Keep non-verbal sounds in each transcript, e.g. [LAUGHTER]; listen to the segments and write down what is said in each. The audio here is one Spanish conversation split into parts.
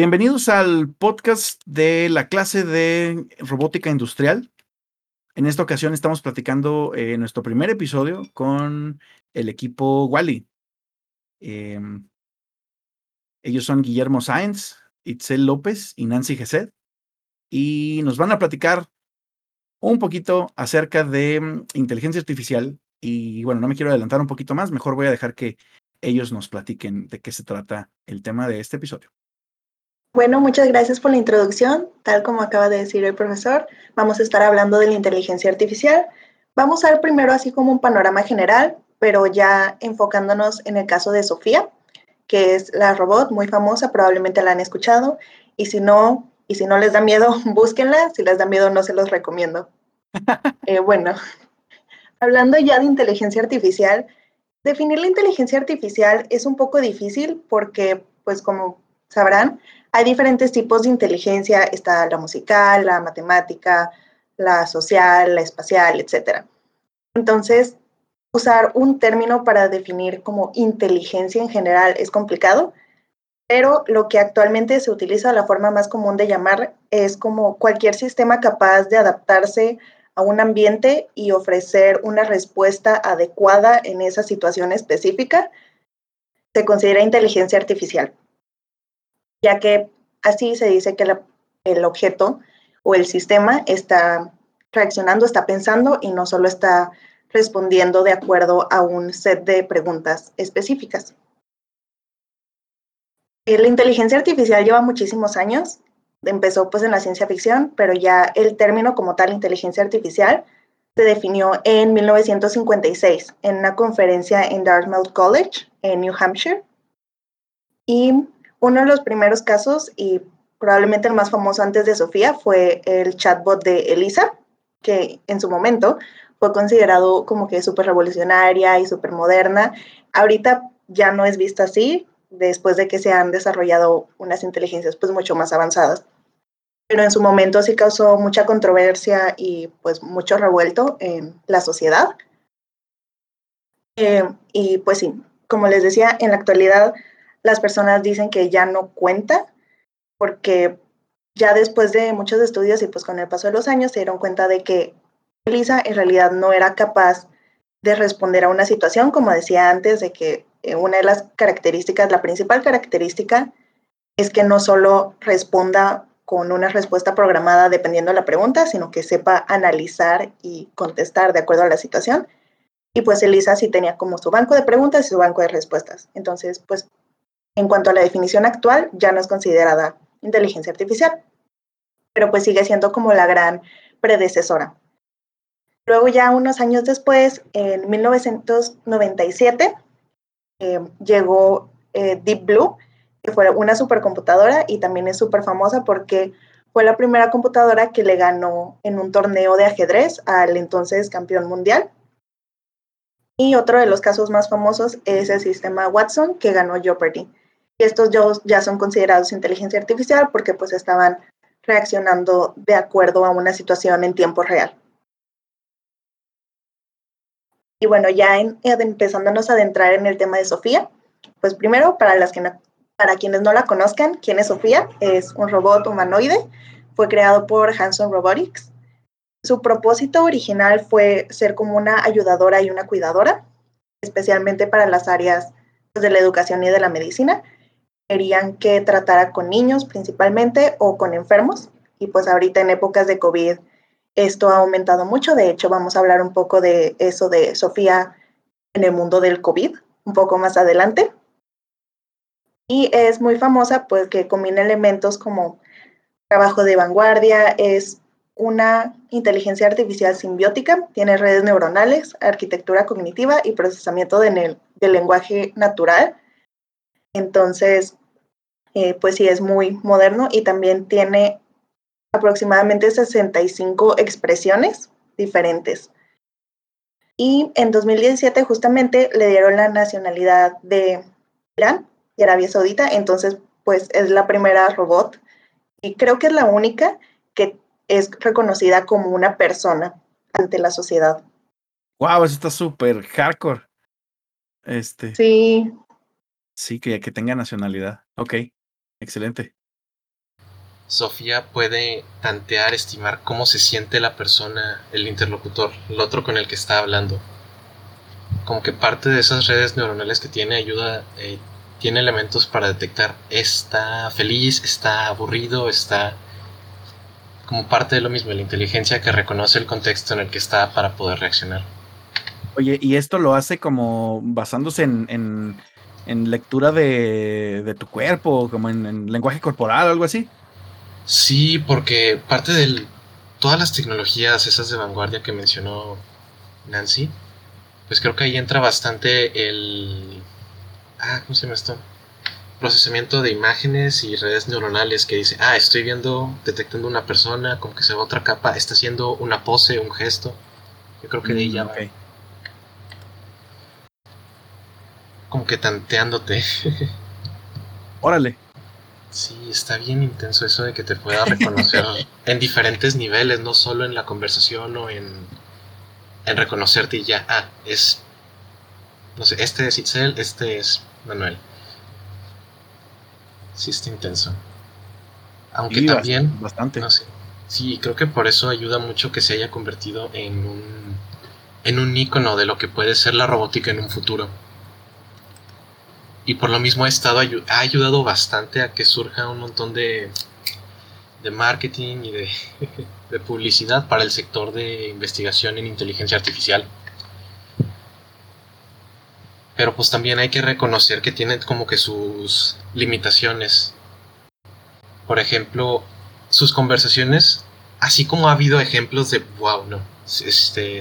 Bienvenidos al podcast de la clase de robótica industrial. En esta ocasión estamos platicando eh, nuestro primer episodio con el equipo Wally. Em, ellos son Guillermo Sáenz, Itzel López y Nancy Gesed. Y nos van a platicar un poquito acerca de mm, inteligencia artificial. Y bueno, no me quiero adelantar un poquito más, mejor voy a dejar que ellos nos platiquen de qué se trata el tema de este episodio. Bueno, muchas gracias por la introducción. Tal como acaba de decir el profesor, vamos a estar hablando de la inteligencia artificial. Vamos a ver primero así como un panorama general, pero ya enfocándonos en el caso de Sofía, que es la robot muy famosa, probablemente la han escuchado, y si no, y si no les da miedo, [LAUGHS] búsquenla, si les da miedo no se los recomiendo. [LAUGHS] Eh, bueno, hablando ya de inteligencia artificial, definir la inteligencia artificial es un poco difícil porque, pues como sabrán, hay diferentes tipos de inteligencia, está la musical, la matemática, la social, la espacial, etc. Entonces, usar un término para definir como inteligencia en general es complicado, pero lo que actualmente se utiliza, la forma más común de llamar, es como cualquier sistema capaz de adaptarse a un ambiente y ofrecer una respuesta adecuada en esa situación específica, se considera inteligencia artificial ya que así se dice que el objeto o el sistema está reaccionando, está pensando y no solo está respondiendo de acuerdo a un set de preguntas específicas. Eh, la inteligencia artificial lleva muchísimos años, empezó pues en la ciencia ficción, pero ya el término como tal, inteligencia artificial, se definió en 1956 en una conferencia en Dartmouth College, en New Hampshire. Y uno de los primeros casos y probablemente el más famoso antes de Sofía fue el chatbot de Elisa, que en su momento fue considerado como que súper revolucionaria y súper moderna. Ahorita ya no es vista así, después de que se han desarrollado unas inteligencias pues mucho más avanzadas. Pero en su momento sí causó mucha controversia y pues mucho revuelto en la sociedad. Eh, y pues sí, como les decía, en la actualidad las personas dicen que ya no cuenta porque ya después de muchos estudios y pues con el paso de los años se dieron cuenta de que Elisa en realidad no era capaz de responder a una situación, como decía antes, de que eh, una de las características, la principal característica, es que no solo responda con una respuesta programada dependiendo de la pregunta, sino que sepa analizar y contestar de acuerdo a la situación. Y pues Elisa sí tenía como su banco de preguntas y su banco de respuestas. Entonces, pues en cuanto a la definición actual, ya no es considerada inteligencia artificial, pero pues sigue siendo como la gran predecesora. Luego ya unos años después, en 1997, eh, llegó eh, Deep Blue, que fue una supercomputadora y también es súper famosa porque fue la primera computadora que le ganó en un torneo de ajedrez al entonces campeón mundial. Y otro de los casos más famosos es el sistema Watson que ganó Jeopardy estos ya son considerados inteligencia artificial porque pues estaban reaccionando de acuerdo a una situación en tiempo real. Y bueno, ya empezándonos a adentrar en el tema de Sofía, pues primero, para, las que para quienes no la conozcan, ¿quién es Sofía? Es un robot humanoide, fue creado por Hanson Robotics. Su propósito original fue ser como una ayudadora y una cuidadora, especialmente para las áreas pues, de la educación y de la medicina, querían que tratara con niños principalmente o con enfermos. Y pues ahorita en épocas de COVID esto ha aumentado mucho. De hecho, vamos a hablar un poco de eso de Sofía en el mundo del COVID, un poco más adelante. Y es muy famosa porque combina elementos como trabajo de vanguardia, es una inteligencia artificial simbiótica, tiene redes neuronales, arquitectura cognitiva y procesamiento de del lenguaje natural. Entonces, eh, pues sí es muy moderno y también tiene aproximadamente 65 expresiones diferentes. Y en 2017 justamente le dieron la nacionalidad de Irán y Arabia Saudita, entonces pues es la primera robot y creo que es la única que es reconocida como una persona ante la sociedad. Wow, eso está súper hardcore. Este. Sí. Sí, que, que tenga nacionalidad. Ok, excelente. Sofía puede tantear, estimar cómo se siente la persona, el interlocutor, el otro con el que está hablando. Como que parte de esas redes neuronales que tiene ayuda, eh, tiene elementos para detectar está feliz, está aburrido, está como parte de lo mismo, la inteligencia que reconoce el contexto en el que está para poder reaccionar. Oye, ¿y esto lo hace como basándose en, en, lectura de, de, tu cuerpo, como en, en lenguaje corporal o algo así? Sí, porque parte de todas las tecnologías esas de vanguardia que mencionó Nancy, pues creo que ahí entra bastante el... Ah, ¿cómo se llama esto? Procesamiento de imágenes y redes neuronales que dice, ah, estoy viendo, detectando una persona, como que se va otra capa, está haciendo una pose, un gesto. Yo creo que de ahí ya mm, Como que tanteándote. [LAUGHS] Órale. Sí, está bien intenso eso de que te pueda reconocer [LAUGHS] en diferentes niveles, no solo en la conversación o en, en reconocerte y ya, ah, es, no sé, este es Itzel, este es Manuel. Sí, está intenso. Aunque también... Bastante. No sé. Sí, creo que por eso ayuda mucho que se haya convertido en un, en un icono de lo que puede ser la robótica en un futuro y por lo mismo ha, estado, ha ayudado bastante a que surja un montón de, de marketing y de, [LAUGHS] de, publicidad para el sector de investigación en inteligencia artificial. Pero pues también hay que reconocer que tiene como que sus limitaciones. Por ejemplo, sus conversaciones, así como ha habido ejemplos de, wow, no, este,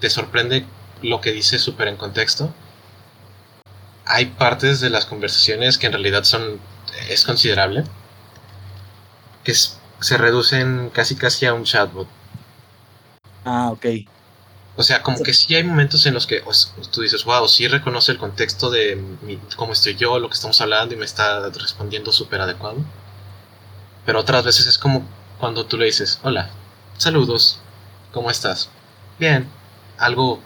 te sorprende lo que dice súper en contexto hay partes de las conversaciones que en realidad son es considerable que se reducen casi casi a un chatbot. Ah, ok. O sea, como que sí hay momentos en los que tú dices, wow, sí reconoce el contexto de cómo estoy yo, lo que estamos hablando y me está respondiendo súper adecuado. Pero otras veces es como cuando tú le dices, hola, saludos, ¿cómo estás? Bien, algo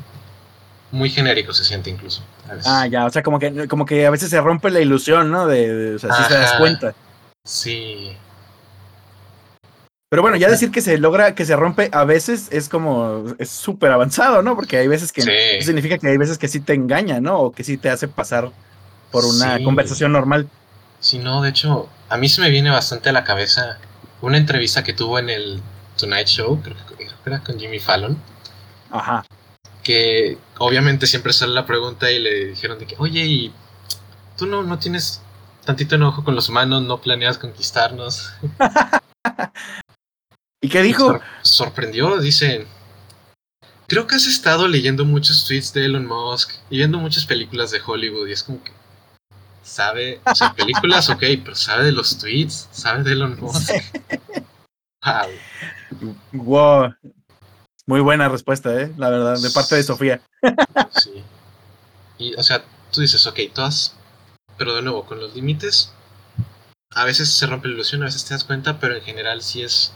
muy genérico se siente incluso. Ah, ya, o sea, como que, como que a veces se rompe la ilusión, ¿no? De, o sea, te das cuenta. Sí. Pero bueno, ya decir que se logra, que se rompe a veces es como, es súper avanzado, ¿no? Porque hay veces que significa que hay veces que sí te engaña, ¿no? O que sí te hace pasar por una conversación normal. Sí, no, de hecho, a mí se me viene bastante a la cabeza una entrevista que tuvo en el Tonight Show, creo que era con Jimmy Fallon. Ajá que obviamente siempre sale la pregunta y le dijeron de que, oye, ¿y tú no, no tienes tantito enojo con los humanos? ¿No planeas conquistarnos? [LAUGHS] ¿Y qué dijo? sorprendió, dice, creo que has estado leyendo muchos tweets de Elon Musk y viendo muchas películas de Hollywood y es como que sabe, o sea, películas, ok, pero sabe de los tweets, sabe de Elon Musk. wow. wow. Muy buena respuesta, ¿eh? La verdad, de parte de Sofía. Sí. Y, o sea, tú dices, ok, todas, pero de nuevo, con los límites, a veces se rompe la ilusión, a veces te das cuenta, pero en general sí es...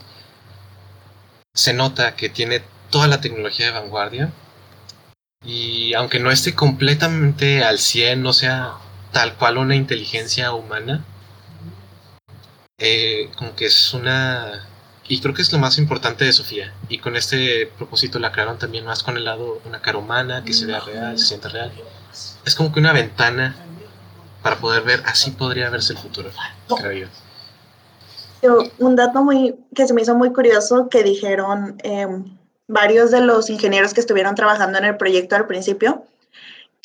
Se nota que tiene toda la tecnología de vanguardia. Y aunque no esté completamente al 100, no sea tal cual una inteligencia humana, eh, como que es una y creo que es lo más importante de Sofía. Y con este propósito la crearon también más con el lado, una cara humana, que se vea real, se sienta real. Es como que una ventana para poder ver, así podría verse el futuro, creo yo. Un dato muy, que se me hizo muy curioso que dijeron em, varios de los ingenieros que estuvieron trabajando en el proyecto al principio,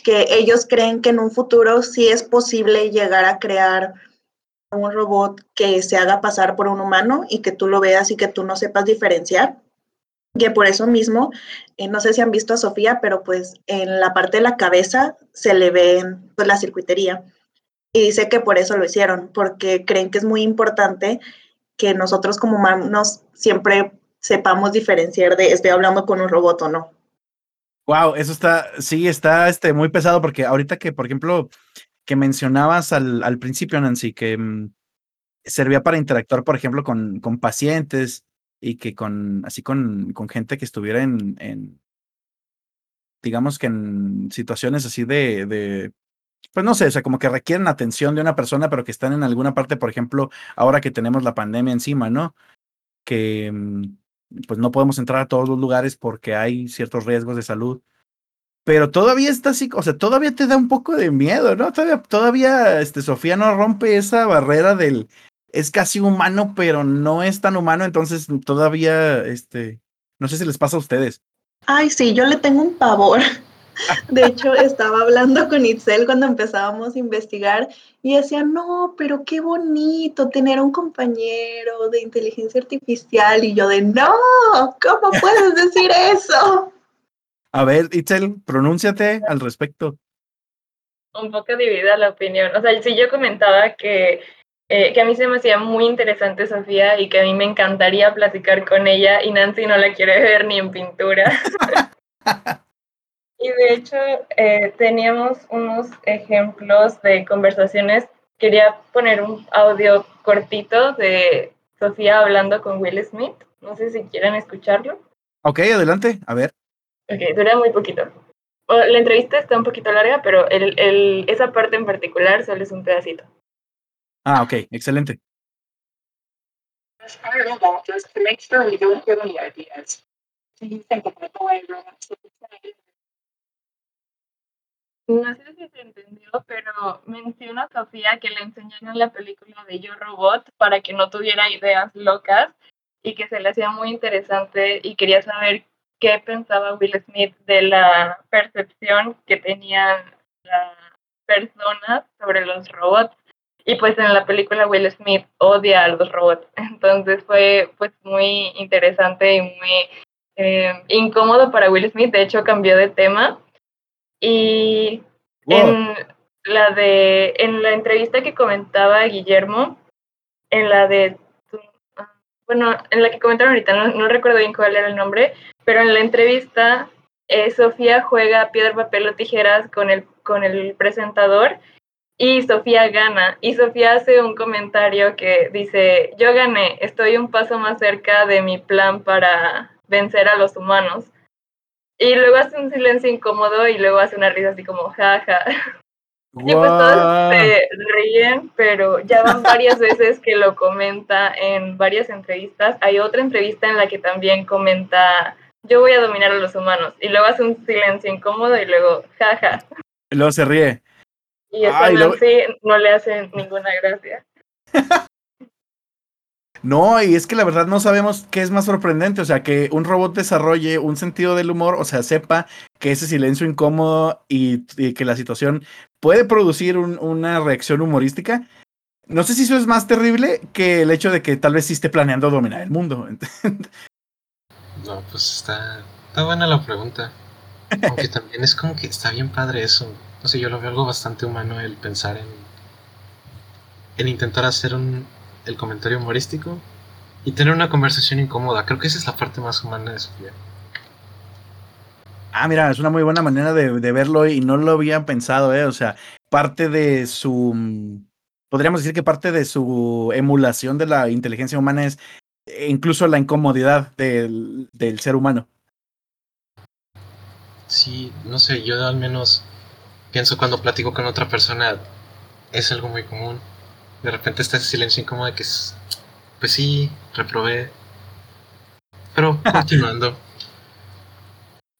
que ellos creen que en un futuro sí es posible llegar a crear un robot que se haga pasar por un humano y que tú lo veas y que tú no sepas diferenciar. Que por eso mismo, eh, no sé si han visto a Sofía, pero pues en la parte de la cabeza se le ve pues, la circuitería. Y dice que por eso lo hicieron, porque creen que es muy importante que nosotros como humanos siempre sepamos diferenciar de estoy hablando con un robot o no. Wow, eso está, sí, está este, muy pesado porque ahorita que, por ejemplo, que mencionabas al, al principio, Nancy, que mm, servía para interactuar, por ejemplo, con, con pacientes y que con, así con, con gente que estuviera en, en, digamos que en situaciones así de, de, pues no sé, o sea, como que requieren atención de una persona, pero que están en alguna parte, por ejemplo, ahora que tenemos la pandemia encima, ¿no? Que mm, pues no podemos entrar a todos los lugares porque hay ciertos riesgos de salud. Pero todavía está así, o sea, todavía te da un poco de miedo, ¿no? Todavía, todavía, este, Sofía no rompe esa barrera del, es casi humano, pero no es tan humano, entonces todavía, este, no sé si les pasa a ustedes. Ay, sí, yo le tengo un pavor. [LAUGHS] De hecho, estaba hablando con Itzel cuando empezábamos a investigar y decía, no, pero qué bonito tener un compañero de inteligencia artificial. Y yo de, no, ¿cómo puedes decir eso? A ver, Itzel, pronúnciate al respecto. Un poco dividida la opinión. O sea, si yo comentaba que, eh, que a mí se me hacía muy interesante Sofía y que a mí me encantaría platicar con ella y Nancy no la quiere [LAUGHS] ver ni en pintura. [LAUGHS] Y de hecho, eh, teníamos unos ejemplos de conversaciones. Quería poner un audio cortito de Sofía hablando con Will Smith. No sé si quieren escucharlo. Ok, adelante, a ver. Ok, dura muy poquito. La entrevista está un poquito larga, pero el, el, esa parte en particular solo es un pedacito. Ah, ok, excelente. No sé si se entendió, pero menciona a Sofía que le enseñaron la película de Yo Robot para que no tuviera ideas locas y que se le hacía muy interesante y quería saber qué pensaba Will Smith de la percepción que tenían las personas sobre los robots. Y pues en la película Will Smith odia a los robots. [LAUGHS] Entonces fue pues muy interesante y muy eh, incómodo para Will Smith. De hecho cambió de tema y en la de en la entrevista que comentaba Guillermo, en la de bueno, en la que comentaron ahorita, no, no recuerdo bien cuál era el nombre, pero en la entrevista eh, Sofía juega piedra, papel o tijeras con el, con el presentador y Sofía gana. Y Sofía hace un comentario que dice, yo gané, estoy un paso más cerca de mi plan para vencer a los humanos. Y luego hace un silencio incómodo y luego hace una risa así como jaja. [LAUGHS] Y pues todos se ríen, pero ya van varias [LAUGHS] veces que lo comenta en varias entrevistas. Hay otra entrevista en la que también comenta, yo voy a dominar a los humanos. Y luego hace un silencio incómodo y luego jaja. Luego se ríe. Y eso Ay, no le hace ninguna gracia. [LAUGHS] No, y es que la verdad no sabemos qué es más sorprendente, o sea, que un robot desarrolle un sentido del humor, o sea, sepa que ese silencio incómodo y, y que la situación puede producir un, una reacción humorística. No sé si eso es más terrible que el hecho de que tal vez sí esté planeando dominar el mundo. [LAUGHS] No, pues está, está buena la pregunta. Aunque [LAUGHS] también es como que está bien padre eso. No sé, yo lo veo algo bastante humano el pensar en, en intentar hacer un, el comentario humorístico y tener una conversación incómoda. Creo que esa es la parte más humana de Sofía. Ah, mira, es una muy buena manera de, de, verlo y no lo había pensado, ¿eh? O sea, parte de su. Podríamos decir que parte de su emulación de la inteligencia humana es incluso la incomodidad del, del ser humano. Sí, no sé, yo al menos pienso cuando platico con otra persona, es algo muy común de repente está ese silencio incómodo de que es, pues sí, reprobé. Pero [LAUGHS] continuando.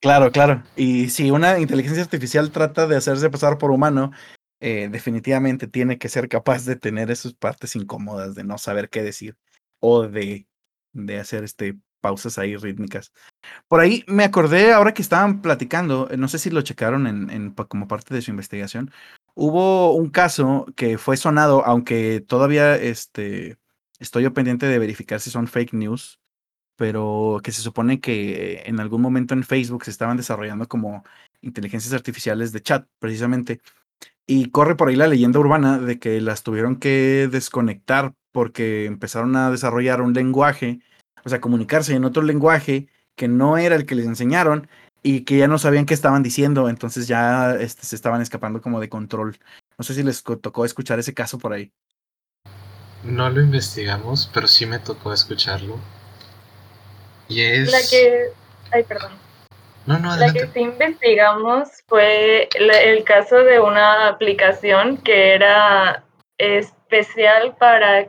Claro, claro. Y si una inteligencia artificial trata de hacerse pasar por humano, eh, definitivamente tiene que ser capaz de tener esas partes incómodas, de no saber qué decir o de, de hacer este pausas ahí rítmicas. Por ahí me acordé ahora que estaban platicando, no sé si lo checaron en, en como parte de su investigación, Hubo un caso que fue sonado, aunque todavía este, estoy yo pendiente de verificar si son fake news, pero que se supone que en algún momento en Facebook se estaban desarrollando como inteligencias artificiales de chat, precisamente. Y corre por ahí la leyenda urbana de que las tuvieron que desconectar porque empezaron a desarrollar un lenguaje, o sea, comunicarse en otro lenguaje que no era el que les enseñaron y que ya no sabían qué estaban diciendo, entonces ya este, se estaban escapando como de control. No sé si les tocó escuchar ese caso por ahí. No lo investigamos, pero sí me tocó escucharlo. Y es... La que... Ay, perdón. No, no, La adelante. que sí investigamos fue la- el caso de una aplicación que era especial para,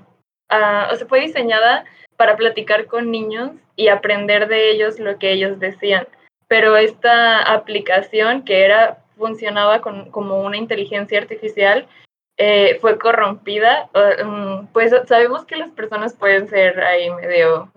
ah, o sea, fue diseñada para platicar con niños y aprender de ellos lo que ellos decían. Pero esta aplicación que era funcionaba con- como una inteligencia artificial eh, fue corrompida. mm, pues sabemos que las personas pueden ser ahí medio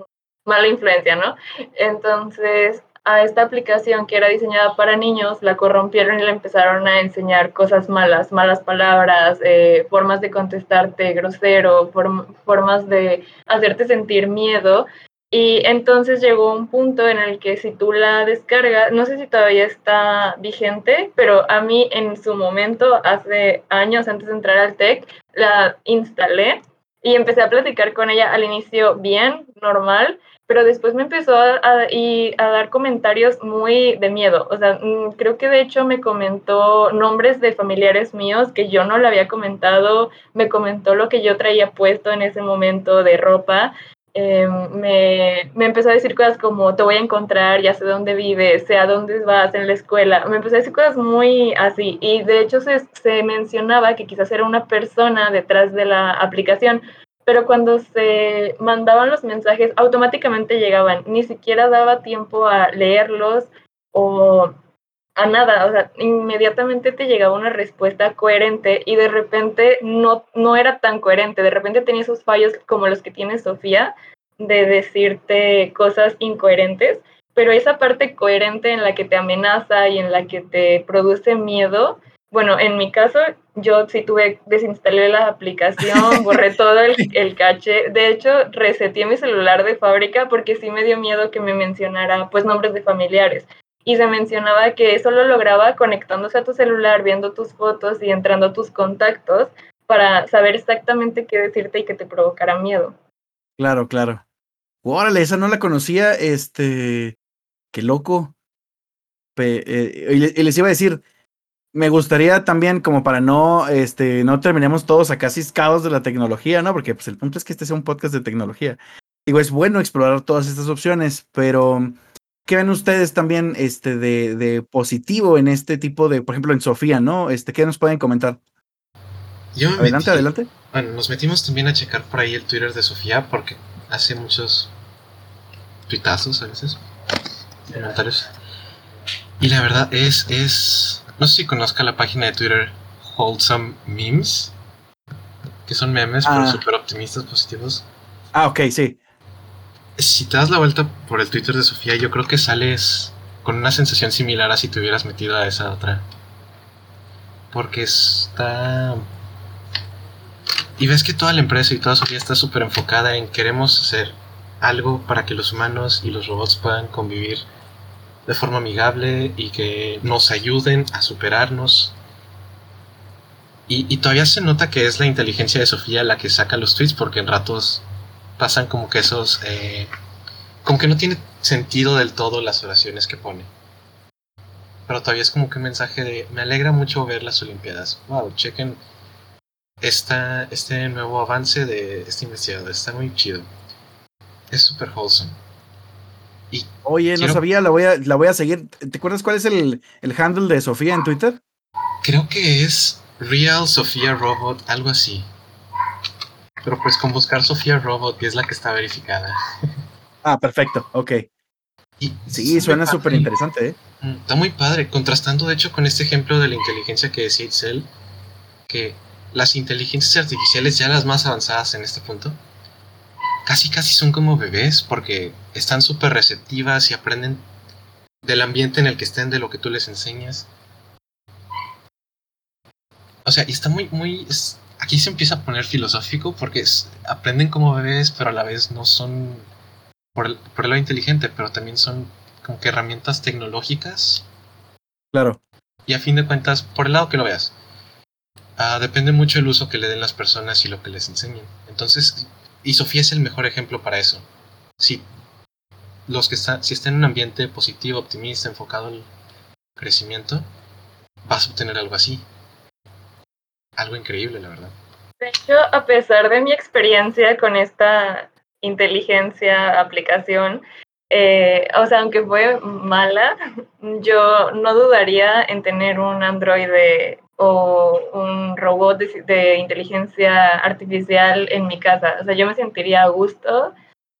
mala influencia, ¿no? Entonces, a esta aplicación que era diseñada para niños, la corrompieron y le empezaron a enseñar cosas malas, malas palabras, eh, formas de contestarte grosero, form- formas de hacerte sentir miedo. Y entonces llegó un punto en el que si tú la descargas, no sé si todavía está vigente, pero a mí en su momento, hace años antes de entrar al TEC, la instalé y empecé a platicar con ella al inicio bien, normal, pero después me empezó a, y a dar comentarios muy de miedo. O sea, mm, creo que de hecho me comentó nombres de familiares míos que yo no le había comentado, me comentó lo que yo traía puesto en ese momento de ropa. Eh, me, me empezó a decir cosas como te voy a encontrar, ya sé dónde vives, sé a dónde vas en la escuela. Me empezó a decir cosas muy así. Y de hecho se, se mencionaba que quizás era una persona detrás de la aplicación, pero cuando se mandaban los mensajes automáticamente llegaban, ni siquiera daba tiempo a leerlos o a nada, o sea, inmediatamente te llegaba una respuesta coherente y de repente no, no era tan coherente, de repente tenía esos fallos como los que tiene Sofía de decirte cosas incoherentes, pero esa parte coherente en la que te amenaza y en la que te produce miedo, bueno, en mi caso, yo sí tuve, desinstalé la aplicación, [LAUGHS] borré todo el, el caché. De hecho, reseté mi celular de fábrica porque sí me dio miedo que me mencionara pues nombres de familiares. Y se mencionaba que eso lo lograba conectándose a tu celular, viendo tus fotos y entrando a tus contactos para saber exactamente qué decirte y que te provocara miedo. Claro, claro. Órale, esa no la conocía, este, qué loco. Eh, y les iba a decir, me gustaría también, como para no, este, no terminemos todos acá ciscados de la tecnología, ¿no? Porque pues el punto es que este sea un podcast de tecnología. Digo, es bueno explorar todas estas opciones, pero ¿qué ven ustedes también, este, de, de positivo en este tipo de, por ejemplo, en Sofía, ¿no? Este, ¿qué nos pueden comentar? Yo me Adelante, metí- adelante. Bueno, nos metimos también a checar por ahí el Twitter de Sofía porque hace muchos tuitazos a veces, comentarios. Y la verdad es, es, no sé si conozca la página de Twitter Wholesome Memes, que son memes, pero Ah. súper optimistas, positivos. Ah, ok, sí. Si te das la vuelta por el Twitter de Sofía, yo creo que sales con una sensación similar a si te hubieras metido a esa otra. Porque está... Y ves que toda la empresa y toda Sofía está súper enfocada en queremos hacer algo para que los humanos y los robots puedan convivir de forma amigable y que nos ayuden a superarnos. Y, y todavía se nota que es la inteligencia de Sofía la que saca los tweets porque en ratos pasan como que esos... eh, como que no tiene sentido del todo las oraciones que pone. Pero todavía es como que un mensaje de... Me alegra mucho ver las Olimpiadas. Wow, chequen esta, este nuevo avance de este investigador. Está muy chido. Es súper wholesome. Y Oye, no sabía, la voy a, la voy a seguir. ¿Te acuerdas cuál es el, el handle de Sofía en Twitter? creo que es Real Sofía Robot, algo así. Pero pues con buscar Sofía Robot, que es la que está verificada. Ah, perfecto, ok. Y Sí, suena súper interesante, ¿eh? Mm, Está muy padre, contrastando de hecho con este ejemplo de la inteligencia que decía Itzel, que las inteligencias artificiales ya las más avanzadas en este punto, casi casi son como bebés porque están súper receptivas y aprenden del ambiente en el que estén, de lo que tú les enseñas. O sea, y está muy, muy... es- aquí se empieza a poner filosófico porque es- aprenden como bebés, pero a la vez no son por el, por el lado inteligente, pero también son como que herramientas tecnológicas Claro. y a fin de cuentas, por el lado que lo veas, Ah, depende mucho el uso que le den las personas y lo que les enseñen. Entonces, y Sofía es el mejor ejemplo para eso. Si los que están, si están en un ambiente positivo, optimista, enfocado al crecimiento, vas a obtener algo así. Algo increíble, la verdad. De hecho, a pesar de mi experiencia con esta inteligencia aplicación, eh, o sea, aunque fue mala, [LAUGHS] yo no dudaría en tener un Android o un robot de, de, inteligencia artificial en mi casa. O sea, yo me sentiría a gusto.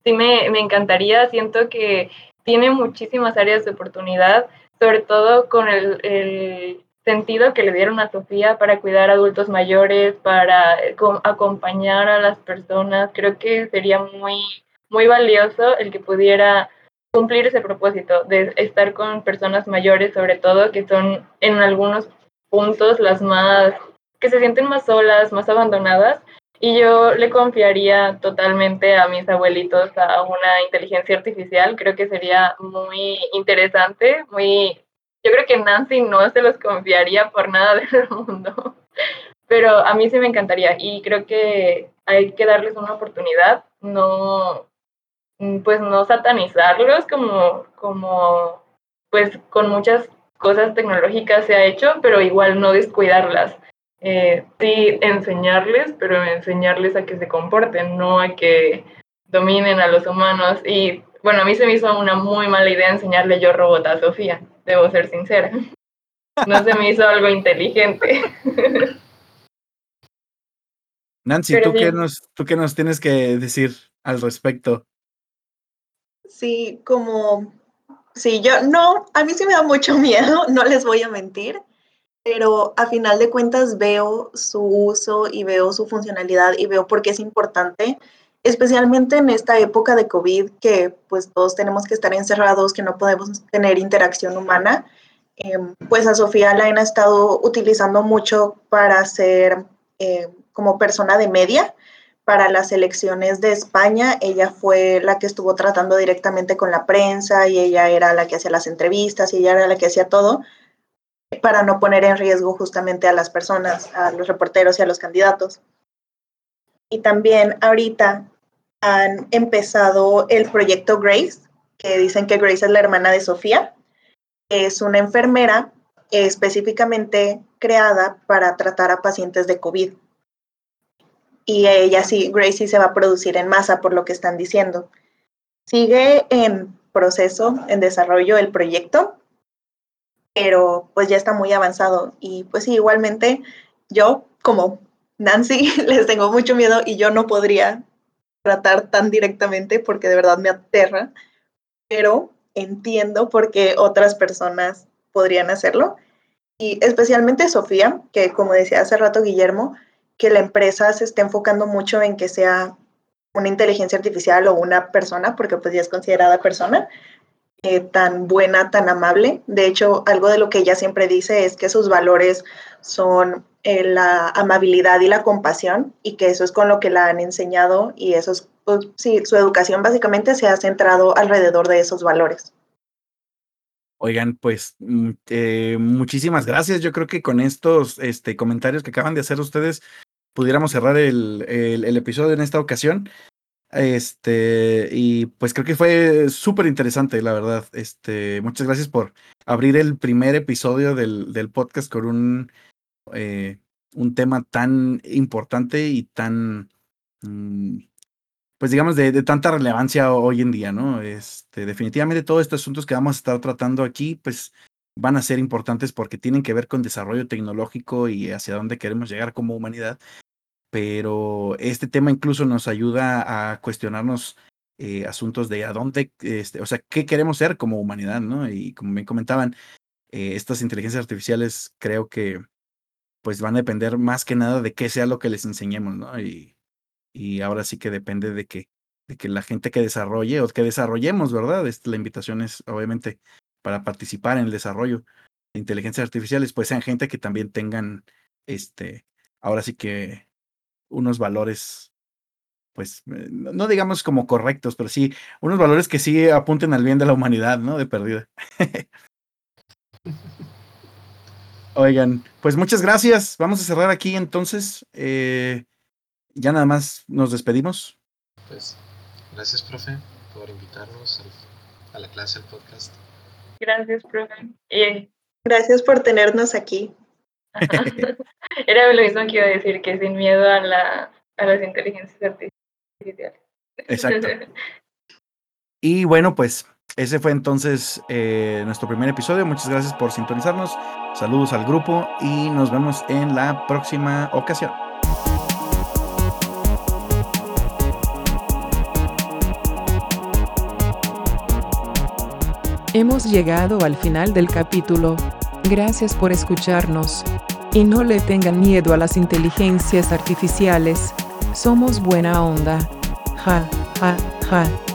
Sí, me, me encantaría. Siento que tiene muchísimas áreas de oportunidad, sobre todo con el, el sentido que le dieron a Sofía para cuidar a adultos mayores, para eh, acompañar a las personas. Creo que sería muy, muy valioso el que pudiera cumplir ese propósito de estar con personas mayores, sobre todo, que son en algunos puntos las más, que se sienten más solas, más abandonadas. Y yo le confiaría totalmente a mis abuelitos a una inteligencia artificial. Creo que sería muy interesante, muy... Yo creo que Nancy no se los confiaría por nada del [LAUGHS] mundo, pero a mí sí me encantaría y creo que hay que darles una oportunidad, no, pues no satanizarlos como, como pues con muchas cosas tecnológicas se ha hecho, pero igual no descuidarlas. Eh, sí, enseñarles, pero enseñarles a que se comporten, no a que dominen a los humanos. Y bueno, a mí se me hizo una muy mala idea enseñarle yo robot a Sofía, debo ser sincera. No se me hizo algo inteligente. [LAUGHS] Nancy, ¿tú, qué nos, ¿tú qué nos tienes que decir al respecto? Sí, como, sí, yo no, a mí sí me da mucho [LAUGHS] miedo, no les voy a mentir, pero a final de cuentas veo su uso y veo su funcionalidad y veo por qué es importante, especialmente en esta época de COVID que pues todos tenemos que estar encerrados, que no podemos tener interacción humana. Em, pues a Sofía la han estado utilizando mucho para ser eh, como persona de media para las elecciones de España, ella fue la que estuvo tratando directamente con la prensa y ella era la que hacía las entrevistas y ella era la que hacía todo para no poner en riesgo justamente a las personas, a los reporteros y a los candidatos. Y también ahorita han empezado el proyecto Grace, que dicen que Grace es la hermana de Sofía. Es una enfermera específicamente creada para tratar a pacientes de COVID y ella sí, Gracie se va a producir en masa por lo que están diciendo. Sigue en proceso, en desarrollo el proyecto, pero pues ya está muy avanzado y pues sí, igualmente yo como Nancy [LAUGHS] les tengo mucho miedo y yo no podría tratar tan directamente porque de verdad me aterra, pero entiendo por qué otras personas podrían hacerlo y especialmente Sofía, que como decía hace rato Guillermo, que la empresa se esté enfocando mucho en que sea una inteligencia artificial o una persona, porque pues ya es considerada persona, eh, tan buena, tan amable. De hecho, algo de lo que ella siempre dice es que sus valores son eh, la amabilidad y la compasión y que eso es con lo que la han enseñado y eso es, pues, sí, su educación básicamente se ha centrado alrededor de esos valores. Oigan, pues mm, eh, muchísimas gracias. Yo creo que con estos este, comentarios que acaban de hacer ustedes, pudiéramos cerrar el, el, episodio en esta ocasión. Este, y pues creo que fue súper interesante, la verdad. Este, muchas gracias por abrir el primer episodio del, del podcast con un, eh, un tema tan importante y tan, mm, pues digamos, de, tanta relevancia hoy en día, ¿no? Este, definitivamente todos estos asuntos que vamos a estar tratando aquí, pues van a ser importantes porque tienen que ver con desarrollo tecnológico y hacia dónde queremos llegar como humanidad pero este tema incluso nos ayuda a cuestionarnos eh, asuntos de a dónde, este, o sea, qué queremos ser como humanidad, ¿no? Y como me comentaban, eh, estas inteligencias artificiales creo que pues van a depender más que nada de qué sea lo que les enseñemos, ¿no? Y, y ahora sí que depende de que, de que la gente que desarrolle o que desarrollemos, ¿verdad? Este, la invitación es obviamente para participar en el desarrollo de inteligencias artificiales, pues sean gente que también tengan, este, ahora sí que unos valores, pues, eh, no digamos como correctos, pero sí, unos valores que sí apunten al bien de la humanidad, ¿no? De perdida. [LAUGHS] Oigan, pues muchas gracias. Vamos a cerrar aquí entonces. Eh, ya nada más nos despedimos. Pues gracias, profe, por invitarnos al- a la clase, al podcast. Gracias, profe. Y Gracias por tenernos aquí. [LAUGHS] era lo mismo que iba a decir, que sin miedo a, la, a las inteligencias artificiales. Exacto. [LAUGHS] Y bueno, pues ese fue entonces eh, nuestro primer episodio. Muchas gracias por sintonizarnos. Saludos al grupo y nos vemos en la próxima ocasión. Hemos llegado al final del capítulo. Gracias por escucharnos. Y no le tengan miedo a las inteligencias artificiales. Somos buena onda. Ja, ja, ja.